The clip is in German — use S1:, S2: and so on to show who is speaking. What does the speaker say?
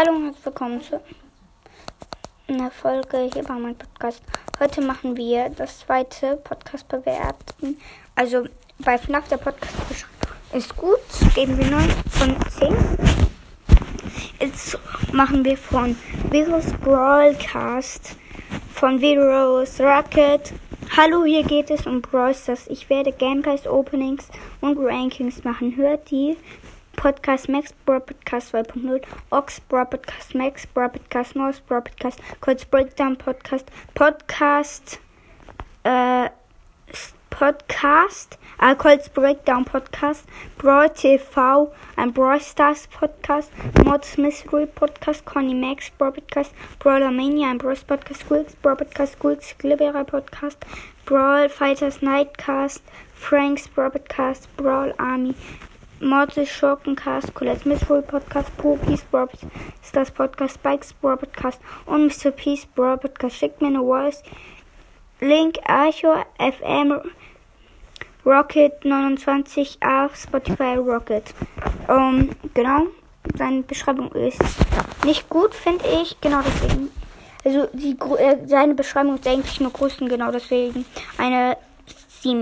S1: Hallo und herzlich willkommen zu einer Folge hier bei meinem Podcast. Heute machen wir das zweite Podcast bewerten. Also bei FNAF der Podcast ist gut, geben wir 9 von 10. Jetzt machen wir von Virus Broadcast von Virus Rocket. Hallo, hier geht es um Brawl Stars. Ich werde Gameplays, Openings und Rankings machen. Hört die Podcast Max, Bro Podcast 2.0, Ox, Bro Podcast Max, Bro Podcast Mouse, Bro Podcast, kurz Breakdown Podcast, Podcast, äh, Podcast, äh, kurz Breakdown Podcast, Brawl TV, ein Brawl Stars Podcast, Mods Mystery Podcast, Conny Max, Brawl Podcast, Brawler Mania, ein Brawl Podcast, Squeaks, Brawl Podcast, Squeaks, Glibberer Podcast, Brawl Fighters Nightcast, Franks Brawl Podcast, Brawl Army, Mortis Schurkencast, Colette's Mystery Podcast, Pookies Brawl Stars Podcast, Spikes Brawl Podcast und Mr. Peace Brawl Podcast. Schickt mir eine Voice. Link Archo FM Rocket 29 auf Spotify Rocket. Um, genau. Seine Beschreibung ist nicht gut, finde ich. Genau deswegen. Also die, äh, seine Beschreibung ist eigentlich nur Größen, genau deswegen eine 7.